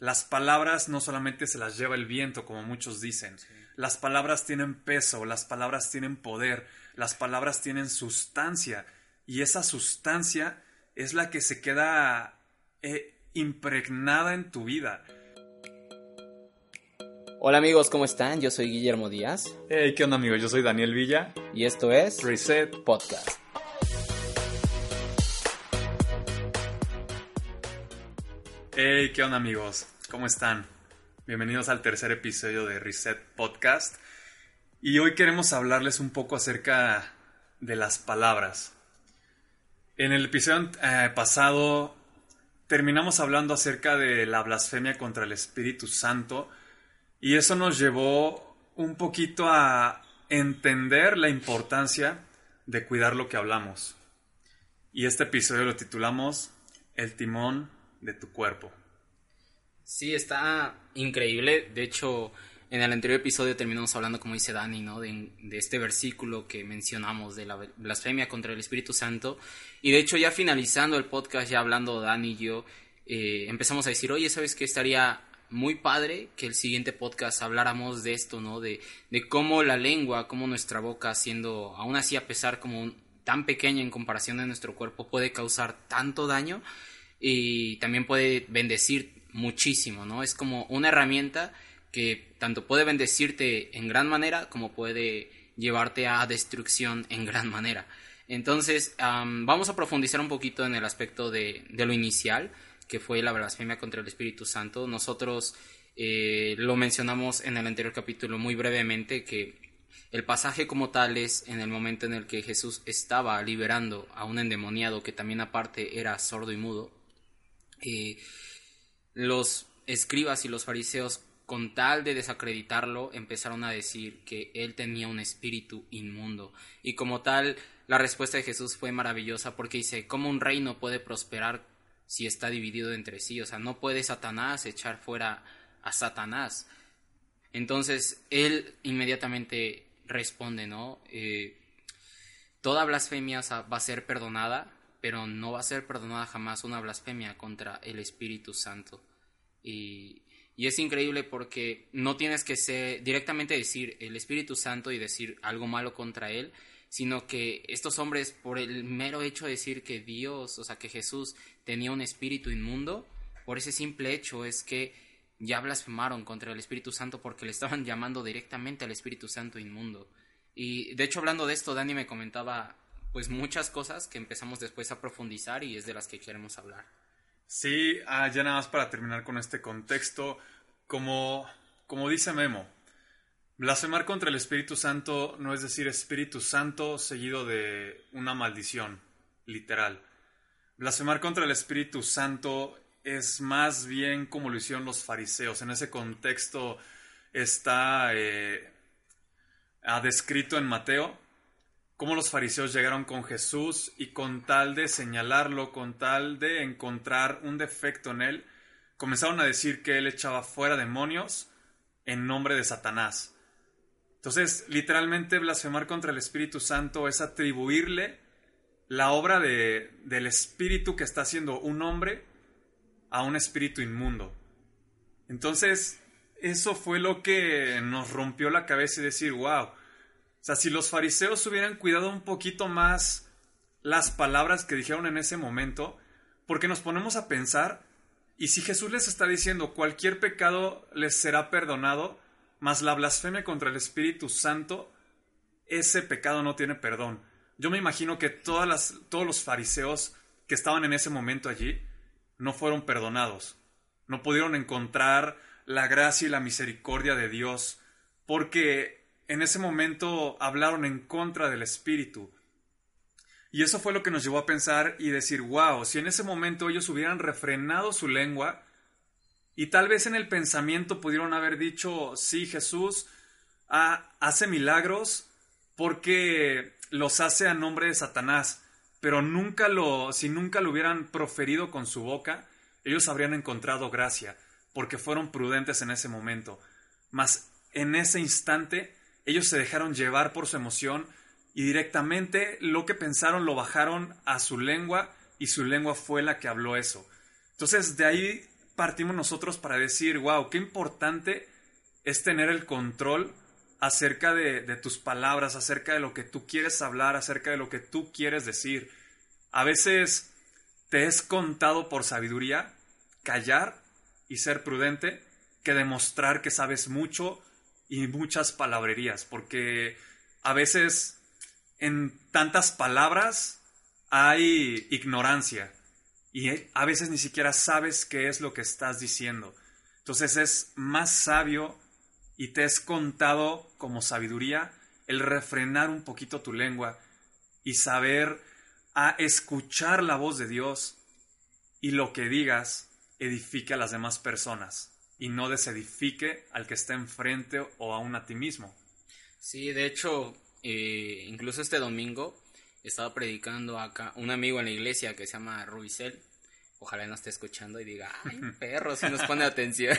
Las palabras no solamente se las lleva el viento, como muchos dicen. Las palabras tienen peso, las palabras tienen poder, las palabras tienen sustancia. Y esa sustancia es la que se queda eh, impregnada en tu vida. Hola amigos, ¿cómo están? Yo soy Guillermo Díaz. Hey, ¿qué onda amigos? Yo soy Daniel Villa. Y esto es Reset Podcast. Hey, ¿qué onda amigos? ¿Cómo están? Bienvenidos al tercer episodio de Reset Podcast. Y hoy queremos hablarles un poco acerca de las palabras. En el episodio eh, pasado terminamos hablando acerca de la blasfemia contra el Espíritu Santo y eso nos llevó un poquito a entender la importancia de cuidar lo que hablamos. Y este episodio lo titulamos El timón de tu cuerpo. Sí, está increíble. De hecho, en el anterior episodio terminamos hablando, como dice Dani, ¿no? De, este versículo que mencionamos de la blasfemia contra el Espíritu Santo. Y de hecho, ya finalizando el podcast, ya hablando Dani y yo, eh, empezamos a decir, oye, ¿sabes qué? Estaría muy padre que el siguiente podcast habláramos de esto, ¿no? De, de cómo la lengua, cómo nuestra boca, siendo aún así a pesar como tan pequeña en comparación de nuestro cuerpo, puede causar tanto daño y también puede bendecir muchísimo, ¿no? Es como una herramienta que tanto puede bendecirte en gran manera como puede llevarte a destrucción en gran manera. Entonces, vamos a profundizar un poquito en el aspecto de, lo inicial, que fue la blasfemia contra el Espíritu Santo. Nosotros eh, lo mencionamos en el anterior capítulo muy brevemente, que el pasaje como tal es en el momento en el que Jesús estaba liberando a un endemoniado que también aparte era sordo y mudo. Eh, los escribas y los fariseos con tal de desacreditarlo, empezaron a decir que él tenía un espíritu inmundo. Y como tal, la respuesta de Jesús fue maravillosa porque dice, ¿cómo un reino puede prosperar si está dividido entre sí? O sea, no puede Satanás echar fuera a Satanás. Entonces, él inmediatamente responde, ¿no? Eh, toda blasfemia va a ser perdonada, pero no va a ser perdonada jamás una blasfemia contra el Espíritu Santo. Y, es increíble porque no tienes que ser, directamente decir el Espíritu Santo y decir algo malo contra él, sino que estos hombres, por el mero hecho de decir que Dios, o sea, que Jesús tenía un espíritu inmundo, por ese simple hecho es que ya blasfemaron contra el Espíritu Santo porque le estaban llamando directamente al Espíritu Santo inmundo. Y de hecho, hablando de esto, Dani me comentaba pues muchas cosas que empezamos después a profundizar y es de las que queremos hablar. Sí, ah, ya nada más para terminar con este contexto, como, como dice Memo, blasfemar contra el Espíritu Santo no es decir Espíritu Santo seguido de una maldición, literal. Blasfemar contra el Espíritu Santo es más bien como lo hicieron los fariseos. En ese contexto está eh, descrito en Mateo cómo los fariseos llegaron con Jesús y con tal de señalarlo, con tal de encontrar un defecto en él, comenzaron a decir que él echaba fuera demonios en nombre de Satanás. Entonces, literalmente blasfemar contra el Espíritu Santo es atribuirle la obra de, del Espíritu que está haciendo un hombre a un espíritu inmundo. Entonces, eso fue lo que nos rompió la cabeza y decir, wow, o sea, si los fariseos hubieran cuidado un poquito más las palabras que dijeron en ese momento, porque nos ponemos a pensar, y si Jesús les está diciendo cualquier pecado les será perdonado, más la blasfemia contra el Espíritu Santo, ese pecado no tiene perdón. Yo me imagino que todas las, todos los fariseos que estaban en ese momento allí no fueron perdonados, no pudieron encontrar la gracia y la misericordia de Dios, porque en ese momento hablaron en contra del Espíritu. Y eso fue lo que nos llevó a pensar y decir, wow, si en ese momento ellos hubieran refrenado su lengua y tal vez en el pensamiento pudieron haber dicho, sí, Jesús hace milagros porque los hace a nombre de Satanás, pero nunca lo, si nunca lo hubieran proferido con su boca, ellos habrían encontrado gracia, porque fueron prudentes en ese momento. Mas en ese instante ellos se dejaron llevar por su emoción y directamente lo que pensaron lo bajaron a su lengua y su lengua fue la que habló eso. Entonces de ahí partimos nosotros para decir, wow, qué importante es tener el control acerca de, de, tus palabras, acerca de lo que tú quieres hablar, acerca de lo que tú quieres decir. A veces te es contado por sabiduría callar y ser prudente que demostrar que sabes mucho y muchas palabrerías, porque a veces en tantas palabras hay ignorancia y a veces ni siquiera sabes qué es lo que estás diciendo. Entonces es más sabio y te es contado como sabiduría el refrenar un poquito tu lengua y saber a escuchar la voz de Dios y lo que digas edifique a las demás personas y no desedifique al que está enfrente o aún a ti mismo. Sí, de hecho, eh, incluso este domingo estaba predicando acá un amigo en la iglesia que se llama Rubicel. Ojalá no esté escuchando y diga, ay, perro, si nos pone atención.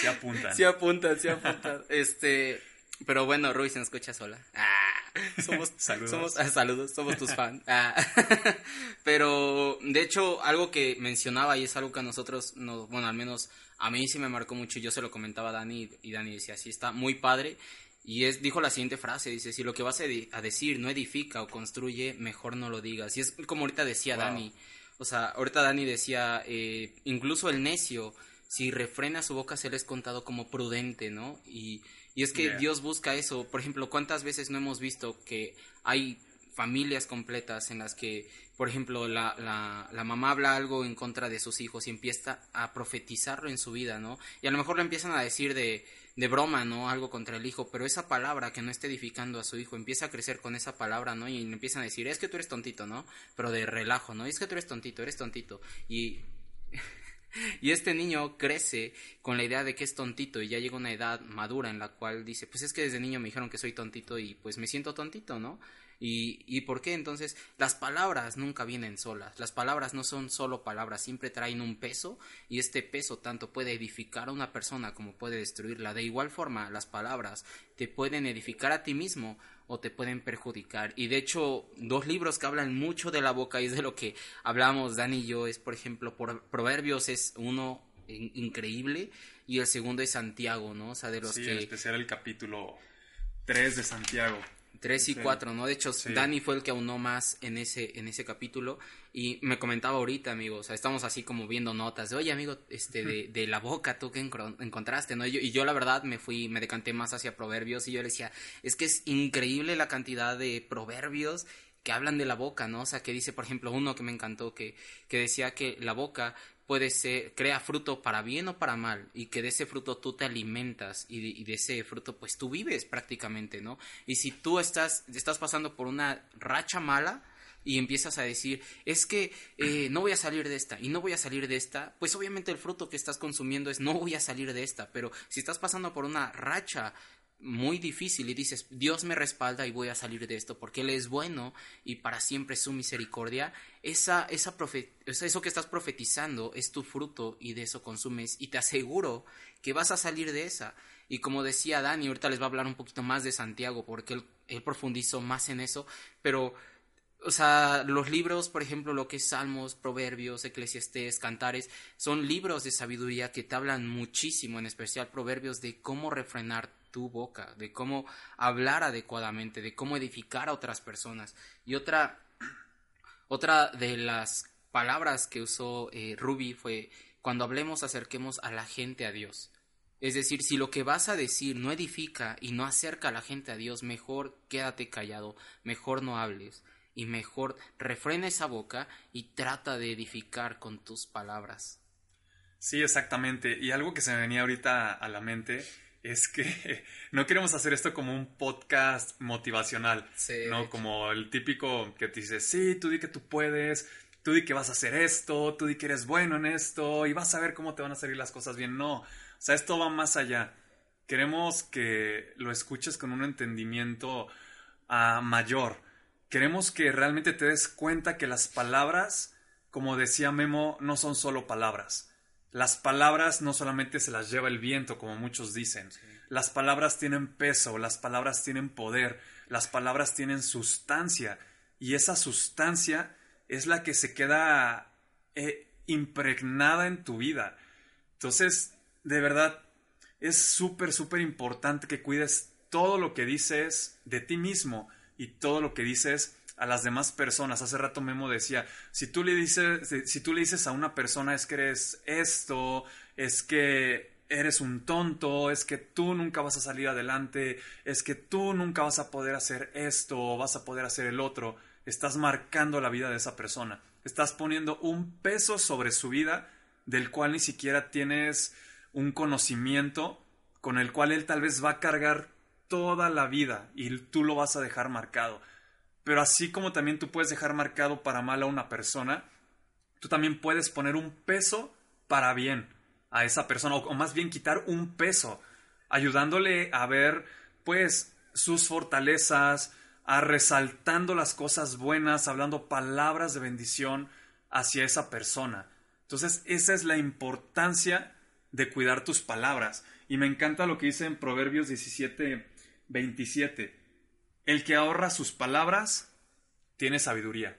se apuntan. Se apuntan, se apuntan. Este, pero bueno, se nos escucha sola. Ah, somos, saludos. Somos, ah, saludos, somos tus fans. Ah. pero, de hecho, algo que mencionaba y es algo que a nosotros, nos, bueno, al menos a mí sí me marcó mucho. Yo se lo comentaba a Dani y Dani decía, sí, está muy padre. Y es, dijo la siguiente frase, dice, si lo que vas a, decir no edifica o construye, mejor no lo digas. Y es como ahorita decía Dani. O sea, ahorita Dani decía, eh, incluso el necio, si refrena su boca, se le es contado como prudente, ¿no? Y y es que Dios busca eso. Por ejemplo, ¿cuántas veces no hemos visto que hay familias completas en las que, por ejemplo, la, la, la, mamá habla algo en contra de sus hijos y empieza a profetizarlo en su vida, ¿no? Y a lo mejor le empiezan a decir de, de broma, ¿no? Algo contra el hijo, pero esa palabra que no está edificando a su hijo empieza a crecer con esa palabra, ¿no? Y le empiezan a decir, es que tú eres tontito, ¿no? Pero de relajo, ¿no? Es que tú eres tontito, eres tontito. Y y este niño crece con la idea de que es tontito y ya llega una edad madura en la cual dice, pues es que desde niño me dijeron que soy tontito y pues me siento tontito, ¿no? ¿Y, ¿Y por qué? Entonces, las palabras nunca vienen solas. Las palabras no son solo palabras, siempre traen un peso y este peso tanto puede edificar a una persona como puede destruirla. De igual forma, las palabras te pueden edificar a ti mismo o te pueden perjudicar. Y de hecho, dos libros que hablan mucho de la boca y es de lo que hablamos Dani y yo, es por ejemplo, por Proverbios es uno increíble y el segundo es Santiago, ¿no? O sea, de los sí, que... en especial el capítulo 3 de Santiago. 3 y 4, ¿no? De hecho, Dani fue el que aunó más en ese, en ese capítulo y me comentaba ahorita, amigo, o sea, estamos así como viendo notas de, oye, amigo, este, de, de la boca, tú que encontraste, ¿no? Y yo, y yo, la verdad me fui, me decanté más hacia proverbios y yo le decía, es que es increíble la cantidad de proverbios que hablan de la boca, ¿no? O sea, que dice, por ejemplo, uno que me encantó, que, que decía que la boca puede ser, crea fruto para bien o para mal, y que de ese fruto tú te alimentas, y de, ese fruto pues tú vives prácticamente, ¿no? Y si tú estás, estás pasando por una racha mala, y empiezas a decir, es que eh, no voy a salir de esta y no voy a salir de esta, pues obviamente el fruto que estás consumiendo es no voy a salir de esta, pero si estás pasando por una racha muy difícil y dices, Dios me respalda y voy a salir de esto porque Él es bueno y para siempre su misericordia, esa, esa eso que estás profetizando es tu fruto y de eso consumes y te aseguro que vas a salir de esa. Y como decía Dani, ahorita les va a hablar un poquito más de Santiago porque él, él profundizó más en eso, pero o sea, los libros, por ejemplo, lo que es Salmos, Proverbios, Eclesiastés, Cantares, son libros de sabiduría que te hablan muchísimo, en especial Proverbios, de cómo refrenar tu boca, de cómo hablar adecuadamente, de cómo edificar a otras personas. Y otra, otra de las palabras que usó eh, Ruby fue, cuando hablemos acerquemos a la gente a Dios. Es decir, si lo que vas a decir no edifica y no acerca a la gente a Dios, mejor quédate callado, mejor no hables y mejor refrena esa boca y trata de edificar con tus palabras. Sí, exactamente. Y algo que se me venía ahorita a la mente es que no queremos hacer esto como un podcast motivacional, ¿no? Como el típico que te dice, sí, tú di que tú puedes, tú di que vas a hacer esto, tú di que eres bueno en esto y vas a ver cómo te van a salir las cosas bien. No, o sea, esto va más allá. Queremos que lo escuches con un entendimiento ah, mayor Queremos que realmente te des cuenta que las palabras, como decía Memo, no son solo palabras. Las palabras no solamente se las lleva el viento, como muchos dicen. Las palabras tienen peso, las palabras tienen poder, las palabras tienen sustancia. Y esa sustancia es la que se queda eh, impregnada en tu vida. Entonces, de verdad, es súper, súper importante que cuides todo lo que dices de ti mismo y todo lo que dices a las demás personas. Hace rato Memo decía, si tú le dices, si tú le dices a una persona es que eres esto, es que eres un tonto, es que tú nunca vas a salir adelante, es que tú nunca vas a poder hacer esto vas a poder hacer el otro, estás marcando la vida de esa persona. Estás poniendo un peso sobre su vida del cual ni siquiera tienes un conocimiento con el cual él tal vez va a cargar toda la vida y tú lo vas a dejar marcado. Pero así como también tú puedes dejar marcado para mal a una persona, tú también puedes poner un peso para bien a esa persona, o, más bien quitar un peso, ayudándole a ver, pues, sus fortalezas, a resaltando las cosas buenas, hablando palabras de bendición hacia esa persona. Entonces, esa es la importancia de cuidar tus palabras. Y me encanta lo que dice en Proverbios 17, 27. El que ahorra sus palabras tiene sabiduría.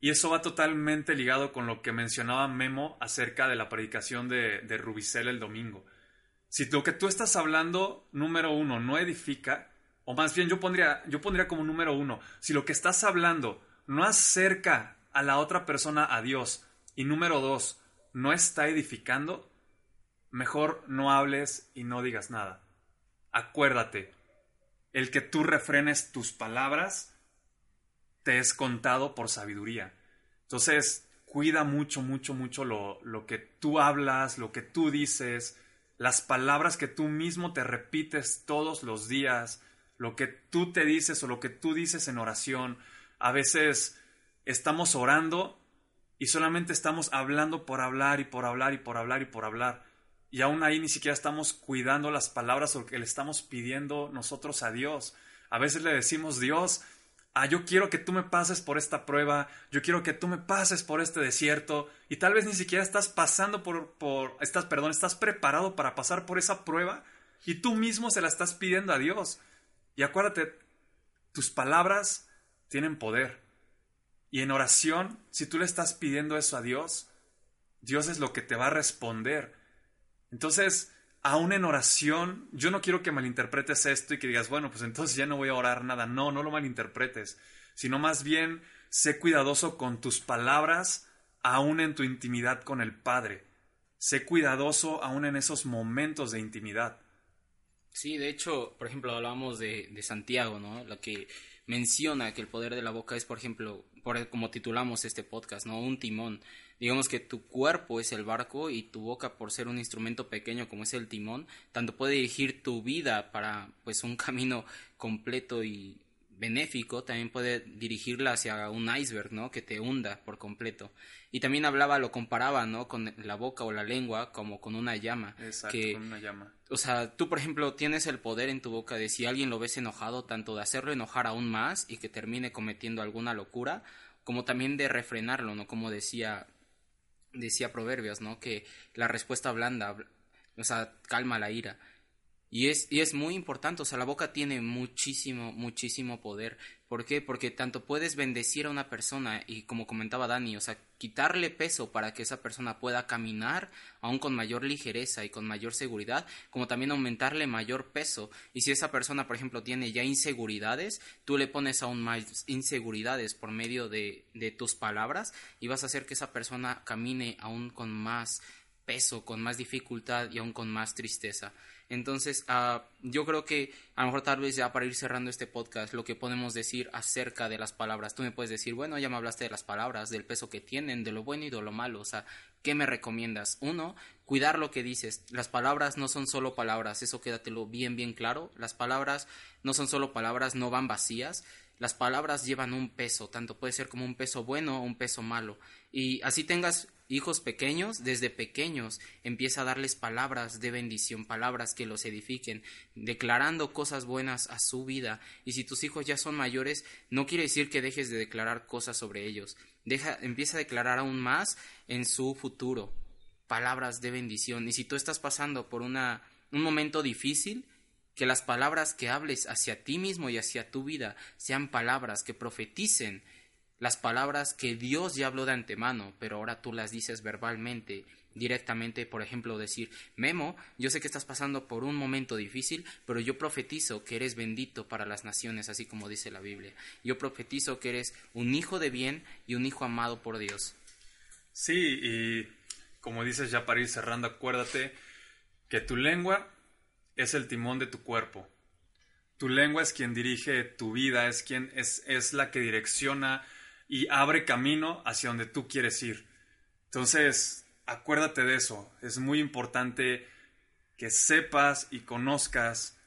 Y eso va totalmente ligado con lo que mencionaba Memo acerca de la predicación de, de Rubicel el domingo. Si lo que tú estás hablando, número uno, no edifica, o más bien yo pondría, yo pondría como número uno, si lo que estás hablando no acerca a la otra persona a Dios, y número dos, no está edificando, mejor no hables y no digas nada. Acuérdate, el que tú refrenes tus palabras te es contado por sabiduría. Entonces, cuida mucho, mucho, mucho lo, lo que tú hablas, lo que tú dices, las palabras que tú mismo te repites todos los días, lo que tú te dices o lo que tú dices en oración. A veces estamos orando y solamente estamos hablando por hablar y por hablar y por hablar y por hablar. Y aún ahí ni siquiera estamos cuidando las palabras o que le estamos pidiendo nosotros a Dios. A veces le decimos, Dios, ah, yo quiero que tú me pases por esta prueba, yo quiero que tú me pases por este desierto, y tal vez ni siquiera estás pasando por, por, estás, perdón, estás preparado para pasar por esa prueba, y tú mismo se la estás pidiendo a Dios. Y acuérdate, tus palabras tienen poder. Y en oración, si tú le estás pidiendo eso a Dios, Dios es lo que te va a responder. Entonces, aún en oración, yo no quiero que malinterpretes esto y que digas, bueno, pues entonces ya no voy a orar nada. No, no lo malinterpretes, sino más bien sé cuidadoso con tus palabras, aún en tu intimidad con el Padre. Sé cuidadoso aún en esos momentos de intimidad. Sí, de hecho, por ejemplo, hablábamos de, de Santiago, ¿no? Lo que menciona que el poder de la boca es, por ejemplo, por, como titulamos este podcast, ¿no? Un timón. Digamos que tu cuerpo es el barco y tu boca, por ser un instrumento pequeño como es el timón, tanto puede dirigir tu vida para pues un camino completo y benéfico, también puede dirigirla hacia un iceberg, ¿no? Que te hunda por completo. Y también hablaba, lo comparaba, ¿no? Con la boca o la lengua como con una llama. Exacto, con una llama. O sea, tú, por ejemplo, tienes el poder en tu boca de si alguien lo ves enojado, tanto de hacerlo enojar aún más y que termine cometiendo alguna locura, como también de refrenarlo, ¿no? Como decía decía Proverbios, ¿no? Que la respuesta blanda, o sea, calma la ira. Y es, y es muy importante, o sea, la boca tiene muchísimo, muchísimo poder. ¿Por qué? Porque tanto puedes bendecir a una persona y como comentaba Dani, o sea, quitarle peso para que esa persona pueda caminar aún con mayor ligereza y con mayor seguridad, como también aumentarle mayor peso. Y si esa persona, por ejemplo, tiene ya inseguridades, tú le pones aún más inseguridades por medio de, de tus palabras y vas a hacer que esa persona camine aún con más peso, con más dificultad y aún con más tristeza. Entonces, uh, yo creo que a lo mejor tal vez ya para ir cerrando este podcast, lo que podemos decir acerca de las palabras, tú me puedes decir, bueno, ya me hablaste de las palabras, del peso que tienen, de lo bueno y de lo malo, o sea, ¿qué me recomiendas? Uno, cuidar lo que dices. Las palabras no son solo palabras, eso quédatelo bien, bien claro. Las palabras no son solo palabras, no van vacías. Las palabras llevan un peso, tanto puede ser como un peso bueno o un peso malo. Y así tengas hijos pequeños, desde pequeños empieza a darles palabras de bendición, palabras que los edifiquen, declarando cosas buenas a su vida. Y si tus hijos ya son mayores, no quiere decir que dejes de declarar cosas sobre ellos. Deja, empieza a declarar aún más en su futuro palabras de bendición. Y si tú estás pasando por una, un momento difícil, que las palabras que hables hacia ti mismo y hacia tu vida sean palabras que profeticen las palabras que Dios ya habló de antemano, pero ahora tú las dices verbalmente, directamente, por ejemplo, decir, Memo, yo sé que estás pasando por un momento difícil, pero yo profetizo que eres bendito para las naciones, así como dice la Biblia. Yo profetizo que eres un hijo de bien y un hijo amado por Dios. Sí, y como dices ya para ir cerrando, acuérdate que tu lengua es el timón de tu cuerpo. Tu lengua es quien dirige tu vida, es quien es, es la que direcciona y abre camino hacia donde tú quieres ir. Entonces, acuérdate de eso. Es muy importante que sepas y conozcas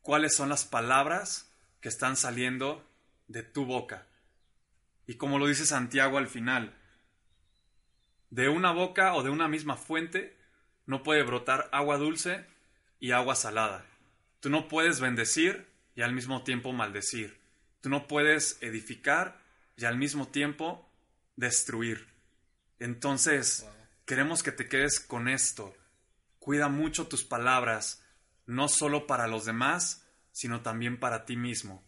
cuáles son las palabras que están saliendo de tu boca. Y como lo dice Santiago al final, de una boca o de una misma fuente no puede brotar agua dulce y agua salada. Tú no puedes bendecir y al mismo tiempo maldecir. Tú no puedes edificar y al mismo tiempo destruir. Entonces, queremos que te quedes con esto. Cuida mucho tus palabras, no solo para los demás, sino también para ti mismo.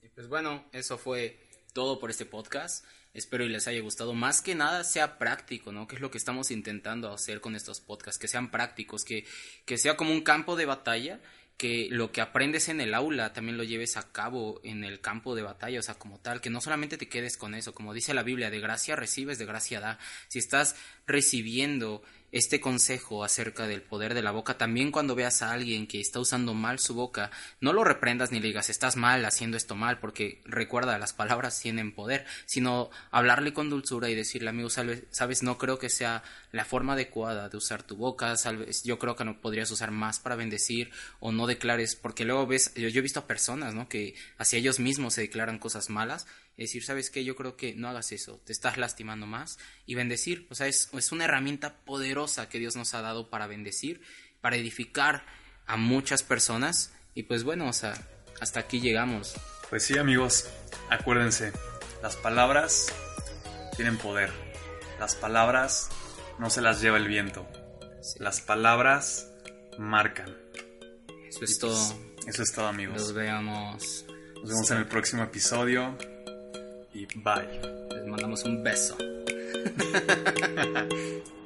Y pues bueno, eso fue todo por este podcast. Espero y les haya gustado. Más que nada sea práctico, ¿no? Que es lo que estamos intentando hacer con estos podcasts, que sean prácticos, que, que sea como un campo de batalla que lo que aprendes en el aula también lo lleves a cabo en el campo de batalla, o sea, como tal, que no solamente te quedes con eso, como dice la Biblia, de gracia recibes, de gracia da. Si estás recibiendo este consejo acerca del poder de la boca, también cuando veas a alguien que está usando mal su boca, no lo reprendas ni le digas estás mal haciendo esto mal, porque recuerda, las palabras tienen poder, sino hablarle con dulzura y decirle, amigo, sabes, no creo que sea la forma adecuada de usar tu boca, sabes, yo creo que no podrías usar más para bendecir o no declares, porque luego ves, yo, yo he visto a personas, ¿no? Que hacia ellos mismos se declaran cosas malas decir, ¿sabes qué? Yo creo que no hagas eso, te estás lastimando más. Y bendecir, o sea, es, es una herramienta poderosa que Dios nos ha dado para bendecir, para edificar a muchas personas. Y pues bueno, o sea, hasta aquí llegamos. Pues sí, amigos, acuérdense, las palabras tienen poder. Las palabras no se las lleva el viento. Las palabras marcan. Eso es todo. Pues, eso es todo, amigos. Nos vemos. Nos vemos en el próximo episodio bye. Les mandamos un beso.